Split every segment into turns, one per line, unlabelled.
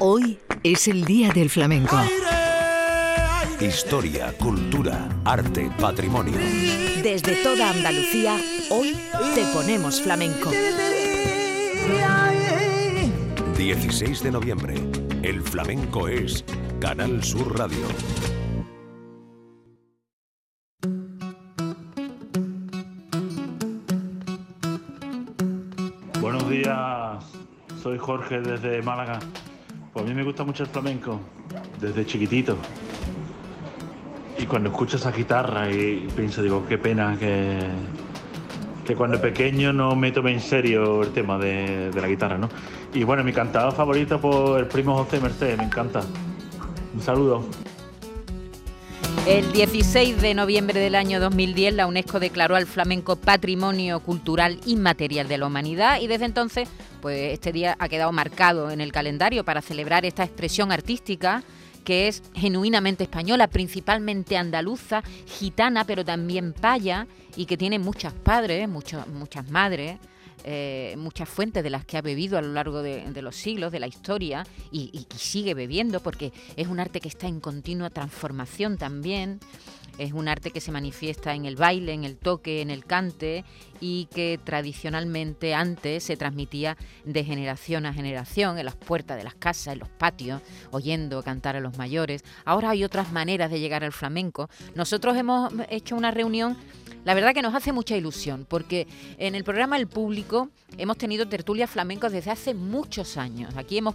Hoy es el Día del Flamenco.
Historia, cultura, arte, patrimonio.
Desde toda Andalucía, hoy te ponemos flamenco.
16 de noviembre. El flamenco es Canal Sur Radio.
Buenos días, soy Jorge desde Málaga. Pues a mí me gusta mucho el flamenco, desde chiquitito. Y cuando escucho esa guitarra y pienso, digo, qué pena que, que cuando pequeño no me tomé en serio el tema de, de la guitarra, ¿no? Y bueno, mi cantador favorito por el primo José Mercedes, me encanta. Un saludo.
El 16 de noviembre del año 2010 la UNESCO declaró al flamenco Patrimonio Cultural Inmaterial de la Humanidad y desde entonces pues este día ha quedado marcado en el calendario para celebrar esta expresión artística que es genuinamente española, principalmente andaluza, gitana, pero también paya y que tiene muchas padres, muchas muchas madres. Eh, muchas fuentes de las que ha bebido a lo largo de, los siglos, de la historia, y, y sigue bebiendo, porque es un arte que está en continua transformación también. Es un arte que se manifiesta en el baile, en el toque, en el cante y que tradicionalmente antes se transmitía de generación a generación en las puertas de las casas, en los patios, oyendo cantar a los mayores. Ahora hay otras maneras de llegar al flamenco. Nosotros hemos hecho una reunión, la verdad que nos hace mucha ilusión, porque en el programa El Público hemos tenido tertulias flamencos desde hace muchos años. Aquí hemos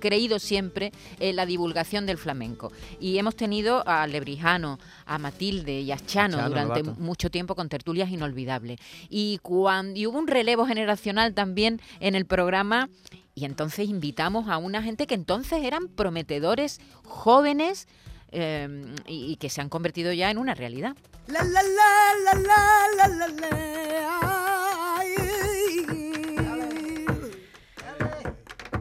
creído siempre en la divulgación del flamenco. Y hemos tenido a Lebrijano, a Matilde y a Chano,
Chano
durante mucho tiempo con tertulias inolvidables. Y, cuando, y hubo un relevo generacional también en el programa. Y entonces invitamos a una gente que entonces eran prometedores, jóvenes, eh, y, y que se han convertido ya en una realidad.
La la la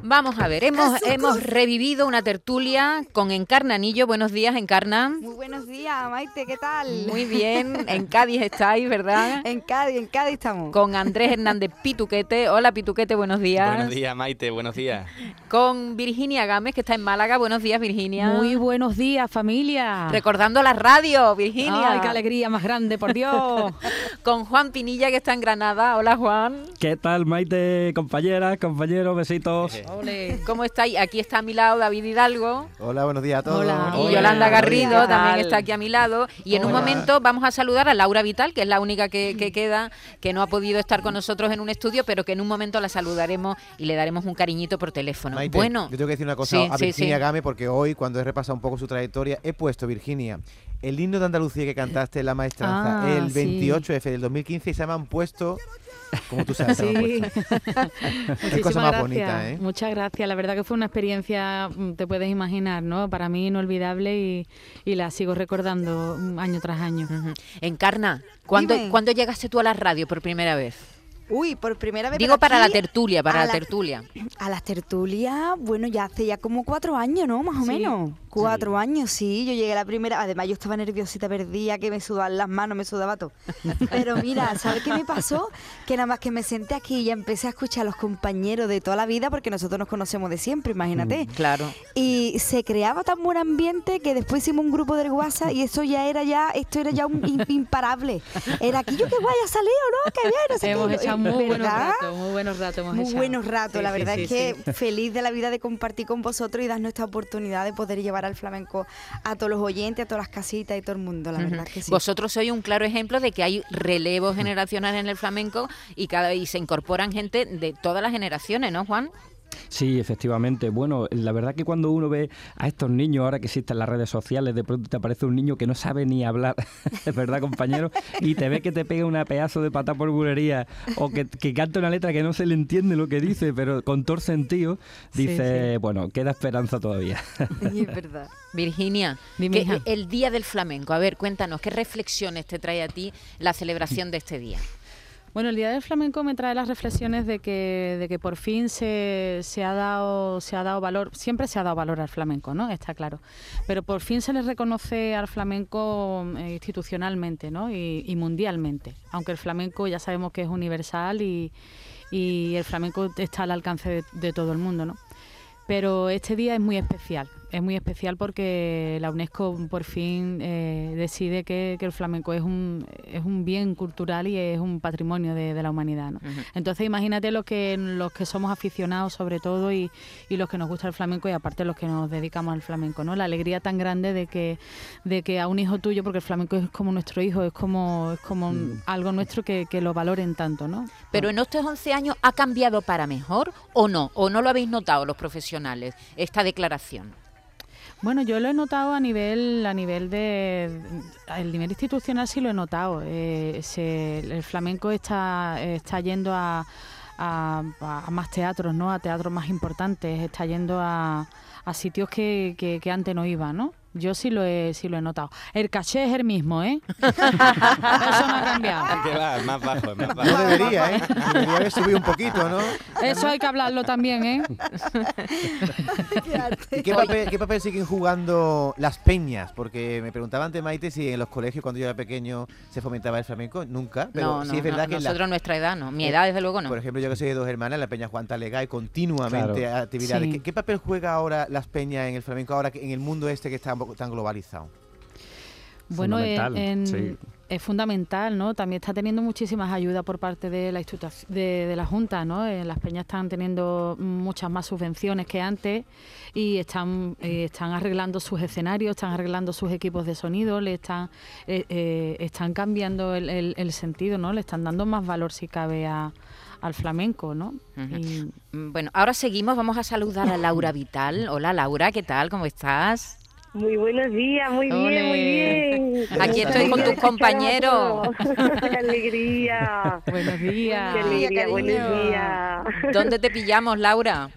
Vamos a ver, hemos, hemos revivido una tertulia con Encarna Anillo. Buenos días, Encarna.
Muy buenos días, Maite, ¿qué tal?
Muy bien, en Cádiz estáis, ¿verdad?
En Cádiz, en Cádiz estamos.
Con Andrés Hernández Pituquete. Hola, Pituquete, buenos días.
Buenos días, Maite, buenos días.
Con Virginia Gámez, que está en Málaga. Buenos días, Virginia.
Muy buenos días, familia.
Recordando la radio, Virginia.
Ay, qué alegría más grande, por Dios.
Con Juan Pinilla, que está en Granada. Hola, Juan.
¿Qué tal, Maite, compañeras, compañeros, besitos?
Ole.
¿Cómo estáis? Aquí está a mi lado David Hidalgo.
Hola, buenos días a todos.
Hola.
Y
Hola.
Yolanda Garrido
¿qué
también está aquí a mi lado. Y en un momento vamos a saludar a Laura Vital, que es la única que, que queda, que no ha podido estar con nosotros en un estudio, pero que en un momento la saludaremos y le daremos un cariñito por teléfono.
Maite,
bueno,
yo tengo que decir una cosa
Sí,
a Virginia
sí.
Game porque hoy, cuando he repasado un poco su trayectoria, he puesto, Virginia, el himno de Andalucía que cantaste en La Maestranza
Ah,
el
sí.
28F del 2015 y se me han puesto, como tú sabes,
Sí.
cosa más
gracias.
bonita, ¿eh?
Muchas gracias. La verdad que fue una experiencia, mm, te puedes imaginar, ¿no? Para mí inolvidable y, y la sigo recordando mm, año tras año.
Encarna, ¿cuándo,
Dime.
¿cuándo llegaste tú a la radio por primera vez?
Uy, por primera vez.
Digo para la tertulia, para la
la-
tertulia.
A las tertulias, bueno, ya hace ya como cuatro años, ¿no? Más o
Sí.
menos. Cuatro años, sí. Yo llegué la primera. Además, yo estaba nerviosita, perdía, que me sudaban las manos, me sudaba todo. Pero mira, ¿sabes qué me pasó? Que nada más que me senté aquí y ya empecé a escuchar a los compañeros de toda la vida, porque nosotros nos conocemos de siempre, imagínate.
Claro.
Y se creaba tan buen ambiente que después hicimos un grupo del WhatsApp y eso ya era ya, esto era ya un im- imparable. Era aquí yo que guay ha salido, ¿no? Que bien, no sé
Hemos
qué.
echado muy buenos ratos, muy buenos ratos hemos
Muy
echado.
buenos ratos,
Sí,
la verdad
sí,
es que feliz de la vida de compartir con vosotros y darnos esta oportunidad de poder llevar al flamenco a todos los oyentes, a todas las casitas y todo el mundo, la verdad que sí.
Vosotros sois un claro ejemplo de que hay relevo generacional en el flamenco y cada vez se incorporan gente de todas las generaciones, ¿no, Juan?
Sí, efectivamente. Bueno, la verdad que cuando uno ve a estos niños, ahora que existen las redes sociales, de pronto te aparece un niño que no sabe ni hablar, es verdad, compañero, y te ve que te pega una pedazo de pata por bulería o que, que canta una letra que no se le entiende lo que dice, pero con todo el sentido,
Sí,
dice, bueno, queda esperanza todavía.
Sí, es verdad.
Virginia, que- el Día del Flamenco. A ver, cuéntanos, ¿qué reflexiones te trae a ti la celebración de este día?
Bueno, el Día del Flamenco me trae las reflexiones de que, de que por fin se, se ha dado, se ha dado valor, siempre se ha dado valor al flamenco, ¿no? Está claro. Pero por fin se le reconoce al flamenco eh, institucionalmente, ¿no? Y, mundialmente. Aunque el flamenco ya sabemos que es universal y, y el flamenco está al alcance de, de todo el mundo, ¿no? Pero este día es muy especial es muy especial porque la UNESCO por fin eh, decide que, el flamenco es un, es un bien cultural y es un patrimonio de, la humanidad. ¿no? Entonces imagínate los que, los que somos aficionados sobre todo y, y, los que nos gusta el flamenco y aparte los que nos dedicamos al flamenco. ¿no? La alegría tan grande de que, de que a un hijo tuyo, porque el flamenco es como nuestro hijo, es como, es como mm. algo nuestro que, que, lo valoren tanto. ¿no?
Pero en estos 11 años ha cambiado para mejor o no, o no lo habéis notado los profesionales, esta declaración.
Bueno, yo lo he notado a nivel, a nivel de, el nivel institucional sí lo he notado. Eh, el flamenco está, está yendo a, más teatros, ¿no? A teatros más importantes, está yendo a, sitios que, que, que antes no iba, ¿no? Yo sí lo he, sí lo he notado. El caché es el mismo, ¿eh? Eso no ha cambiado.
va, más bajo, más bajo. No debería, ¿eh? Debería haber subido un poquito, ¿no?
Eso hay que hablarlo también, ¿eh?
¿Y qué papel, qué papel siguen jugando las peñas? Porque me preguntaba antes Maite si en los colegios cuando yo era pequeño se fomentaba el flamenco. Nunca, pero sí es verdad que...
Nosotros nuestra edad no, mi edad desde luego no.
Por ejemplo, yo que soy de dos hermanas, la peña Juan Talega y continuamente actividades. ¿Qué, papel juega ahora las peñas en el flamenco ahora que en el mundo este que está tan globalizado.
Bueno, es fundamental, ¿no? También está teniendo muchísimas ayudas por parte de la de, la Junta, ¿no? Eh, las peñas están teniendo muchas más subvenciones que antes y están eh, están arreglando sus escenarios, están arreglando sus equipos de sonido, le están eh, están cambiando el, sentido, ¿no? Le están dando más valor si cabe al flamenco, ¿no?
Bueno, ahora seguimos, vamos a saludar a Laura Vital. Hola Laura, ¿qué tal? ¿Cómo estás?
Muy buenos días, muy bien, muy bien.
Aquí estoy con tus compañeros.
¡Qué alegría!
Buenos días.
¡Qué alegría, buenos días!
¿Dónde te pillamos, Laura?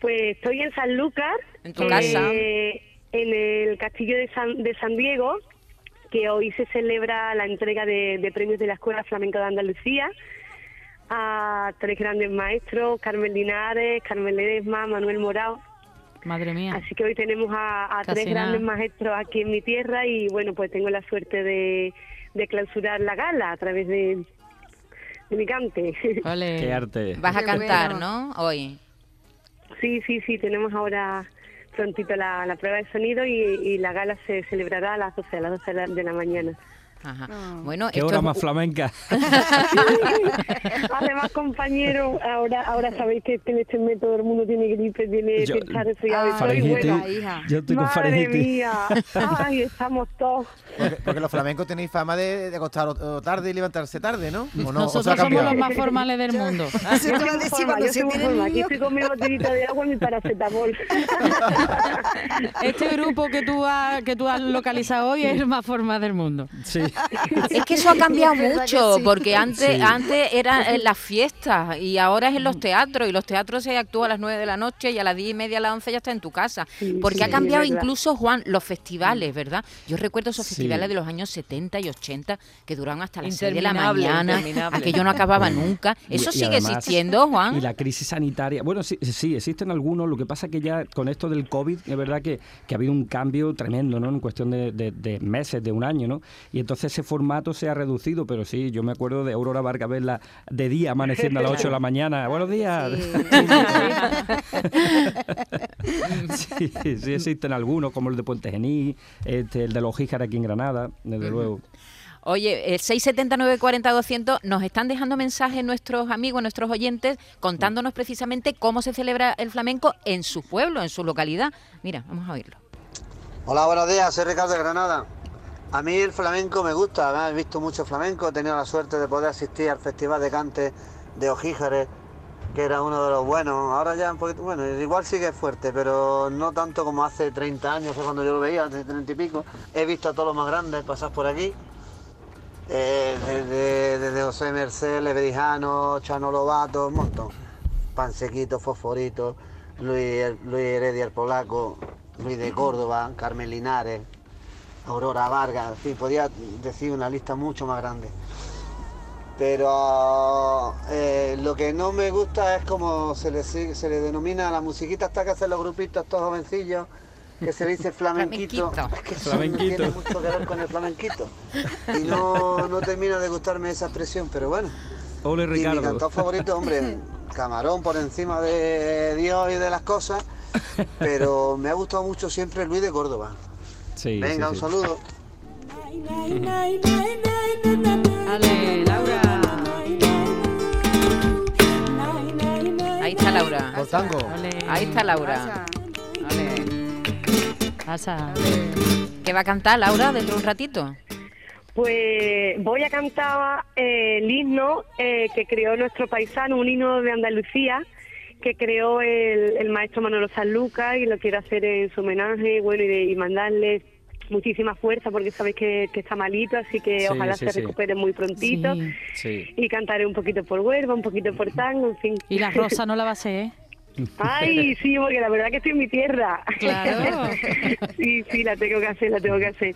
Pues estoy en San Lucas.
¿En tu casa?
Eh, en el castillo de San, de San Diego, que hoy se celebra la entrega de, premios de la Escuela Flamenca de Andalucía a tres grandes maestros, Carmen Linares, Carmen Ledesma, Manuel Morao
Madre mía.
Así que hoy tenemos a, tres grandes maestros aquí en mi tierra y bueno, pues tengo la suerte de, clausurar la gala a través de, mi cante.
Vale. Qué arte.
Vas a cantar, ¿no? Hoy.
Sí, sí, sí, tenemos ahora prontito la, prueba de sonido y, la gala se celebrará a las 12, a las 12 de la mañana.
Ajá. Bueno,
Qué hora más flamenca.
Además, compañero, ahora ahora sabéis que en este método todo el mundo tiene gripe, tiene yo, que estar resfriado.
Yo estoy con
Madre mía. Ay, estamos todos.
Porque, los flamencos tenéis fama de, de acostar tarde y levantarse tarde, ¿no?
¿O no? Nosotros somos los más formales del mundo.
yo forma, Aquí estoy con mi botellita de agua y mi paracetamol.
este grupo que tú, has, que tú has localizado hoy es el más formal del mundo.
Sí.
Es que eso ha cambiado mucho, porque antes, antes era en las fiestas y ahora es en los teatros, y los teatros se actúa a las 9 de la noche y a las 10 y media, a las 11 ya está en tu casa. porque ha cambiado incluso, Juan, los festivales, ¿verdad? Yo recuerdo esos festivales de los años 70 y 80 que duraban hasta las 6 de la mañana, aquello no acababa nunca. Eso sigue existiendo, Juan.
Y la crisis sanitaria, bueno, sí, sí, existen algunos, lo que pasa que ya con esto del COVID, es verdad que, que ha habido un cambio tremendo, ¿no? En cuestión de, de meses, de un año, ¿no? Y entonces ese formato se ha reducido, pero sí, yo me acuerdo de Aurora Vargas verla de día amaneciendo a las 8 de la mañana. Buenos días. Sí, sí, existen algunos, como el de Puente Gení, este, el de los Jíjares aquí en Granada, desde luego.
Oye, el 679 40 200 nos están dejando mensajes nuestros amigos, nuestros oyentes, contándonos precisamente cómo se celebra el flamenco en su pueblo, en su localidad. Mira, vamos a oírlo.
Hola, buenos días, soy Ricardo de Granada. A mí el flamenco me gusta, he visto mucho flamenco, he tenido la suerte de poder asistir al Festival de Cante de Ojíjares, que era uno de los buenos. Ahora ya un poquito, bueno, igual sigue fuerte, pero no tanto como hace 30 años, cuando yo lo veía, hace 30 y pico. He visto a todos los más grandes pasar por aquí, eh, desde, José Merced, Levedijano, Chano Lobato, un montón. Pansequito, Fosforito, Luis, Luis Heredia el Polaco, Luis de Córdoba, Carmen Linares, Aurora Vargas, sí, podía decir una lista mucho más grande. Pero eh, lo que no me gusta es como se le, se le denomina a la musiquita hasta que hacen los grupitos estos jovencillos, que se dice flamenquito. que
flamenquito.
tiene mucho que ver con el flamenquito. Y no, no termina de gustarme esa expresión, pero bueno.
Ole Ricardo.
mi cantor favorito, hombre, camarón por encima de Dios y de las cosas, pero me ha gustado mucho siempre Luis de Córdoba.
Sí,
Venga,
sí,
un
sí.
saludo.
Ale, Laura. Ahí está Laura.
Por tango.
Ahí está Laura.
Pasa.
¿Qué va a cantar Laura dentro de un ratito?
Pues voy a cantar eh, el himno eh, que creó nuestro paisano, un himno de Andalucía que creó el, el maestro Manolo Sanluca y lo quiero hacer en su homenaje bueno, y, de- y mandarle muchísima fuerza porque sabéis que, que está malito, así que
Sí,
ojalá
sí,
se
sí.
recupere muy prontito.
Sí.
Sí.
Y cantaré un poquito por Huelva, un poquito por tango, en fin.
Y la rosa no la va a hacer, ¿eh?
Ay, sí, porque la verdad que estoy en mi tierra.
Claro.
sí, sí, la tengo que hacer, la tengo que hacer.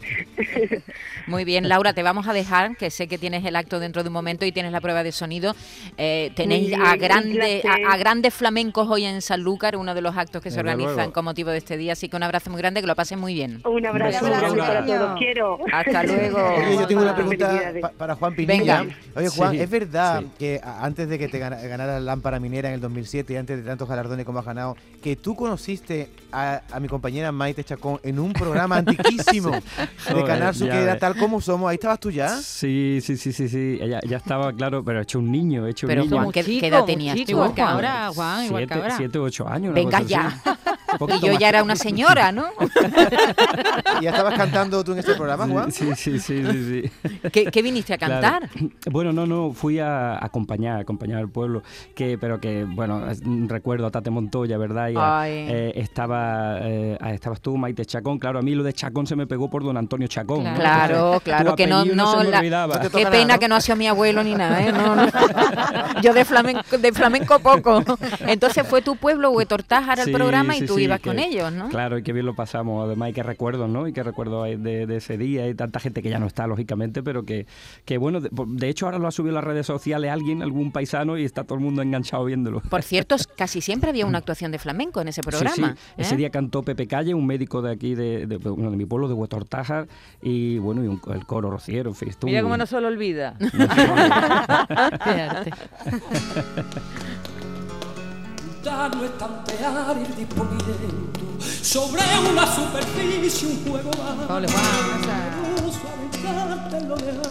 Muy bien, Laura, te vamos a dejar, que sé que tienes el acto dentro de un momento y tienes la prueba de sonido. Eh, tenéis a, grande, a, a grandes flamencos hoy en Sanlúcar, uno de los actos que se
Desde
organizan
luego.
con motivo de este día. Así que un abrazo muy grande, que lo pasen muy bien.
Un abrazo,
Un Laura.
para todos. Quiero.
Hasta luego.
Oye, yo tengo una pregunta pa- para Juan Pinilla.
Venga.
Oye, Juan,
Sí,
¿es verdad
sí.
que antes de que te gana- ganara la lámpara minera en el 2007 y antes de tantos galardones como has ganado, que tú conociste a, a mi compañera Maite Chacón en un programa antiquísimo de Canal Sur que era tal como somos? Ahí estabas tú ya.
Sí, sí, sí, sí, sí. Ya, ya estaba claro, pero he hecho un niño, he hecho
Pero
un niño.
Juan, ¿qué, qué edad tenías tú,
Igual que ahora, Juan, igual que
siete,
ahora.
siete u ocho años.
Venga ya. Y yo ya era una señora, ¿no?
¿Y ya estabas cantando tú en este programa, Juan?
Sí, sí, sí, sí, sí.
¿Qué, qué viniste a
Claro.
cantar?
Bueno, no, no, fui a acompañar, acompañar al pueblo, que, pero que, bueno, recuerdo a Tate Montoya, ¿verdad? Y a- eh, estaba, eh, estabas tú, Maite Chacón, claro, a mí lo de Chacón se me pegó por don Antonio Chacón. ¿no?
Claro,
Entonces,
claro,
tu
que no,
apellido
no,
se me
la-
olvidaba.
No te
qué pena
nada, ¿no?
que no ha sido mi abuelo ni nada, ¿eh? No, no. Yo de flamenco, de flamenco poco. Entonces fue tu pueblo, Huetortájar, al
Sí,
programa y
sí,
tú
sí,
ibas
que-
con ellos, ¿no?
Claro, y qué bien lo pasamos. Además, y qué recuerdos, ¿no? Y qué recuerdos hay de, de ese día. Hay tanta gente que ya no está, lógicamente, pero que, que bueno, de, de hecho ahora lo ha subido a las redes sociales alguien, algún paisano, y está todo el mundo enganchado viéndolo.
Por cierto, casi siempre había una actuación de flamenco en ese programa.
Sí, sí. Ese
¿eh?
día cantó Pepe Calle, un médico de aquí, de, de, bueno, de mi pueblo, de Huetortájar, y bueno, y un- el coro rociero, en fin.
Mira cómo no se lo olvida.
Fíjate.
Da no estantear y disponiendo sobre una superficie un juego
Juan.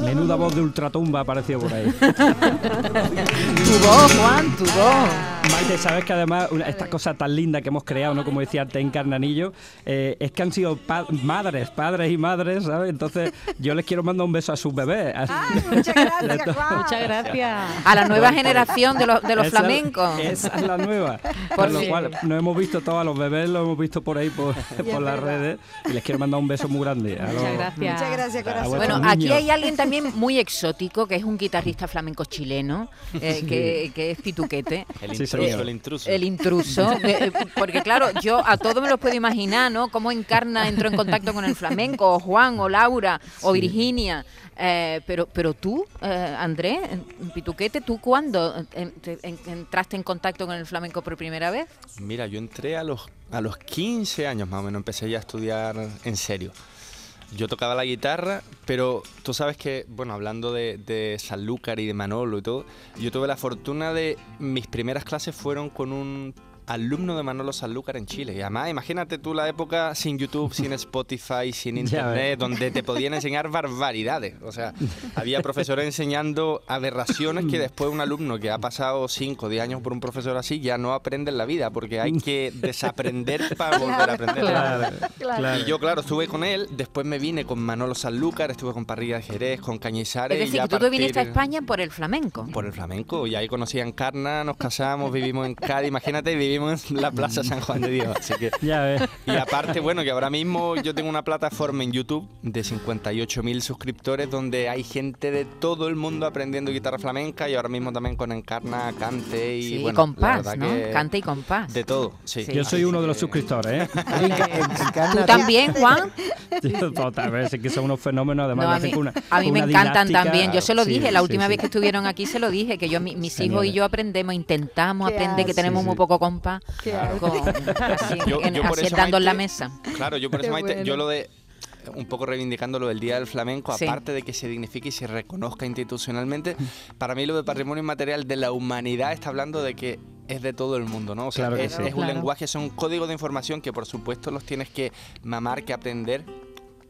Menuda voz de ultratumba apareció por ahí.
Tu voz, Juan, tu voz.
Maite, sabes que además una- esta cosa tan linda que hemos creado, ¿no? Como decía antes en Carnanillo, eh, es que han sido pa- madres, padres y madres, ¿sabes? Entonces yo les quiero mandar un beso a sus bebés.
Muchas gracias, Juan.
Muchas gracias.
A la nueva generación de los, de los
Esa-
flamencos.
Esa es la nueva.
Por
lo cual, nos hemos visto todos a los bebés, los hemos visto por ahí por, por las redes y les quiero mandar un beso muy grande. A los-
Muchas gracias.
Muchas gracias, corazón.
Bueno, aquí hay alguien también muy exótico, que es un guitarrista flamenco chileno, eh,
Sí.
que, que es Pituquete.
El
Sí,
intruso, el intruso.
El intruso, eh, porque claro, yo a todo me lo puedo imaginar, ¿no? Cómo Encarna entró en contacto con el flamenco, o Juan, o Laura, o Virginia. eh, pero, pero tú, eh, Andrés, en Pituquete, ¿tú cuándo eh, te- en- entraste en contacto con el flamenco por primera vez?
Mira, yo entré a los, a los 15 años más o menos, empecé ya a estudiar en serio. Yo tocaba la guitarra, pero tú sabes que, bueno, hablando de, Sanlúcar y de Manolo y todo, yo tuve la fortuna de, mis primeras clases fueron con un alumno de Manolo Sanlúcar en Chile. Y además, imagínate tú la época sin YouTube, sin Spotify, sin internet, donde te podían enseñar barbaridades. O sea, había profesores enseñando aberraciones que después un alumno que ha pasado 5 o 10 años por un profesor así ya no aprende en la vida, porque hay que desaprender para volver a aprender.
Claro, claro.
Y yo, claro, estuve con él, después me vine con Manolo Sanlúcar, estuve con Parrilla de Jerez, con Cañizares.
Es
y
decir,
ya
que tú te viniste a España por el flamenco.
por el flamenco y ahí conocí a Encarna, nos casamos, vivimos en Cádiz, imagínate, vivimos en la Plaza San Juan de Dios, así que
Ya ves.
y aparte, bueno, que ahora mismo yo tengo una plataforma en YouTube de 58.000 suscriptores donde hay gente de todo el mundo aprendiendo guitarra flamenca y ahora mismo también con Encarna, cante y
Sí,
bueno,
compás, ¿no? Cante y compás.
de todo, sí.
Sí.
Yo soy uno de los suscriptores, ¿eh?
¿Tú también, Juan?
Yo, Total, vez, es que son unos fenómenos, además
No, a mí,
una-
a mí me encantan también. Yo se lo
Sí,
dije, la última
sí.
vez que estuvieron aquí se lo dije, que yo mi- mis hijos y yo aprendemos, intentamos aprender, que tenemos
Sí,
muy poco compás, con- así,
Yo-
en-
yo por
así
eso,
dando en la mesa.
Claro, yo por eso, Maite,
bueno.
yo lo de un poco reivindicando lo del Día del Flamenco,
Sí.
aparte de que se dignifique y se reconozca institucionalmente, para mí lo de patrimonio inmaterial de la humanidad está hablando de que es de todo el mundo, ¿no? O sea,
Claro que
es,
sí.
es un
Claro.
lenguaje, son códigos de información que por supuesto los tienes que mamar, que aprender,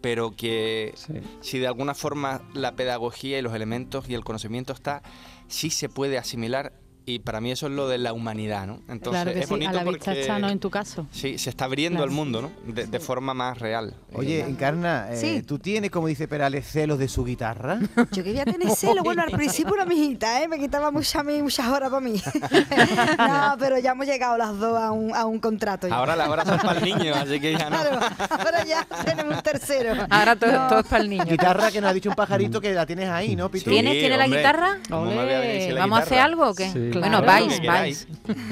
pero que si de alguna forma la pedagogía y los elementos y el conocimiento está, sí se puede asimilar y para mí eso es lo de la humanidad, ¿no? Entonces
claro que
es
sí,
bonito
a la vista
porque
está, ¿no? En tu caso.
sí, se está abriendo
Claro.
al mundo, ¿no? De, de forma más real.
Oye, Encarna, eh,
Sí.
¿tú tienes, como dice Perales, celos de su guitarra?
Yo quería tener celo. Bueno, al principio una mijita, ¿eh? Me quitaba mucha, muchas horas para mí. no, pero ya hemos llegado las dos a un, a un contrato. ya.
Ahora las horas son para el niño, así que ya no.
Claro, ahora ya tenemos un tercero.
Ahora todo,
No.
todo es para el niño.
Guitarra que nos ha dicho un pajarito que la tienes ahí, ¿no, Pitu?
¿Tienes? ¿Tiene la guitarra?
¿Cómo me voy a decir la
¿Vamos a hacer algo o qué?
Sí.
Bueno, vais,
lo que
vais.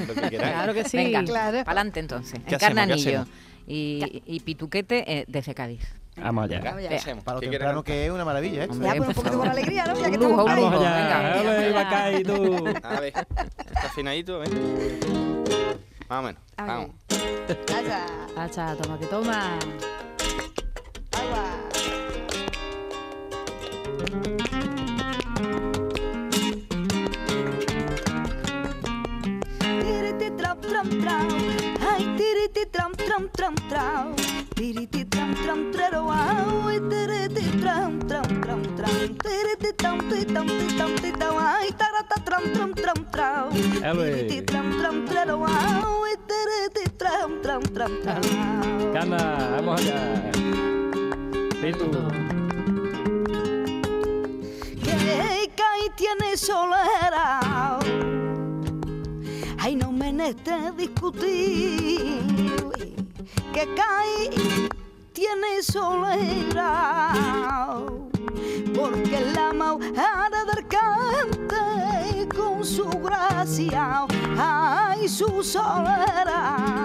Lo que queráis.
Claro que sí.
Venga,
Claro.
para adelante entonces.
¿Qué
Encarna
hacemos? ¿Qué
Anillo.
hacemos?
Y, y Pituquete eh, desde Cádiz.
Vamos allá.
Venga, ¿qué
Vea.
hacemos?
Para lo
¿Qué quieres
temprano que es una maravilla, ¿eh?
Hombre,
Ya, pues un poquito con alegría, ¿no? Ya que
lujo,
estamos
lujo. Venga.
Ole, Bacay, tú.
A ver, está afinadito, ¿ves? Más o menos.
A.
Vamos.
Allá,
Hacha, toma que toma.
agua. Tram tram tram tiriti tram tram trero ay tiriti tram tram tram tram, tiriti tam ti tam ti tam ti tam, ay tarata tram tram tram tram, tiriti tram tram trero wow, ay tiriti tram tram tram tram.
Cana, vamos allá. Pitu.
que tiene solera. Ay, no me neste discutir que Cai tiene solera. Porque la mauada del cante con su gracia, ay, su solera.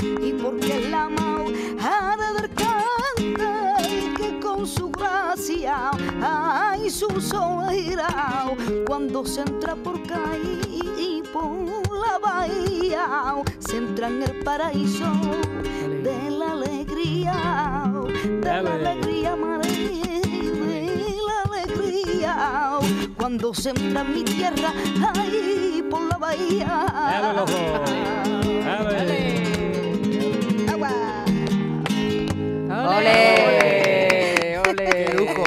Y porque la mauada del cante que con su gracia, ay, su solera, cuando se entra por Caí y por la bahía, se entra en el paraíso de la alegría, de la
Ale.
alegría, María, de la alegría, cuando se entra en mi tierra, ay, por la bahía.
Ale, los dos. Ale.
Agua.
¡Ole! ¡Ole!
¡Qué lujo!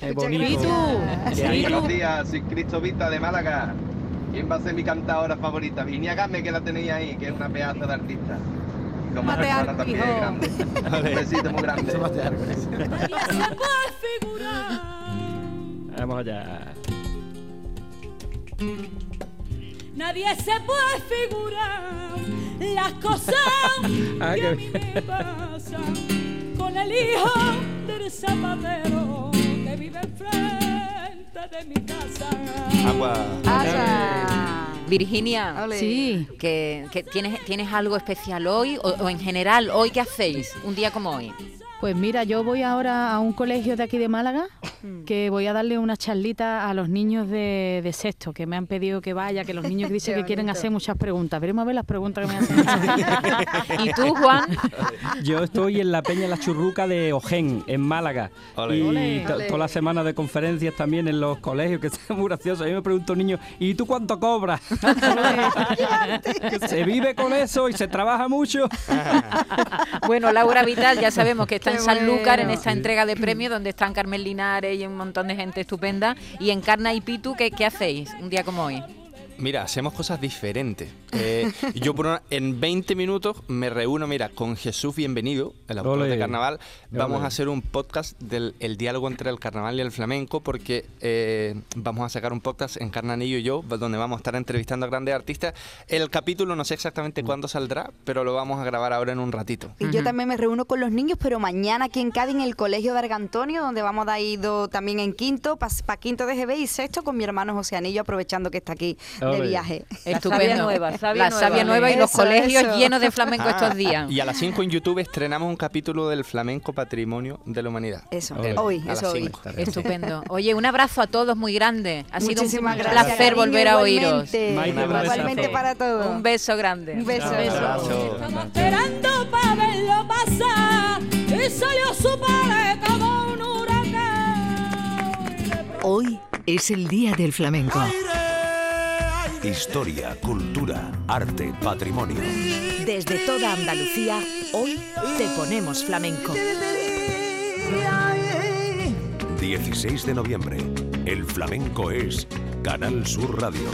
Es bonito. Ahí-
Buenos días, soy Cristo Vita de Málaga. ¿Quién va a ser mi cantadora favorita? Vinia Game, que la tenéis ahí, que es una pedazo de artista. Como
Mate
persona
al
también es grande. Un besito muy grande.
Algo.
Vamos allá.
Nadie se puede figurar las cosas
Ah,
que a mí me pasan con el hijo del zapatero que vive enfrente de mi casa.
Agua.
Virginia.
Sí.
que, que tienes, ¿tienes algo especial hoy o, o en general hoy qué hacéis? Un día como hoy.
Pues mira, yo voy ahora a un colegio de aquí de Málaga que voy a darle una charlita a los niños de, de sexto que me han pedido que vaya, que los niños dicen que quieren hacer muchas preguntas. Veremos a ver las preguntas que me hacen.
¿Y tú, Juan?
Yo estoy en la Peña La Churruca de Ojén, en Málaga.
Ole.
Y
Ole.
toda la semana de conferencias también en los colegios, que es muy gracioso. A mí me pregunta un niño, ¿y tú cuánto cobras? Se vive con eso y se trabaja mucho.
Bueno, Laura Vital, ya sabemos que está
Qué
en Sanlúcar en esta entrega de premios donde están Carmen Linares y un montón de gente estupenda. Y en Carna y Pitu, ¿qué, qué hacéis un día como hoy?
Mira, hacemos cosas diferentes. Eh, yo por una- en 20 minutos me reúno, mira, con Jesús Bienvenido, el autor de Carnaval. Vamos a hacer un podcast del el diálogo entre el carnaval y el flamenco porque eh, vamos a sacar un podcast en Carnanillo y yo, donde vamos a estar entrevistando a grandes artistas. El capítulo no sé exactamente cuándo saldrá, pero lo vamos a grabar ahora en un ratito.
Y yo también me reúno con los niños, pero mañana aquí en Cádiz, en el Colegio de Argantonio, donde vamos a ir también en quinto, para quinto de GB y sexto con mi hermano José Anillo, aprovechando que está aquí de viaje.
Estupendo.
savia nueva, savia
la
nueva.
savia nueva y los
Eso,
colegios
eso.
llenos de flamenco
Ah,
estos días.
Y a las 5 en YouTube estrenamos un capítulo del flamenco patrimonio de la humanidad.
Eso,
Eh,
hoy, eso hoy.
Estupendo. Oye, un abrazo a todos muy grande. Ha sido un
Muchísimas
placer volver a oíros.
igualmente. Para todos.
Un beso grande.
Un beso.
Estamos esperando para verlo pasar. Y yo supere como un huracán.
Hoy es el Día del Flamenco.
Historia, cultura, arte, patrimonio.
Desde toda Andalucía, hoy te ponemos flamenco.
16 de noviembre. El flamenco es Canal Sur Radio.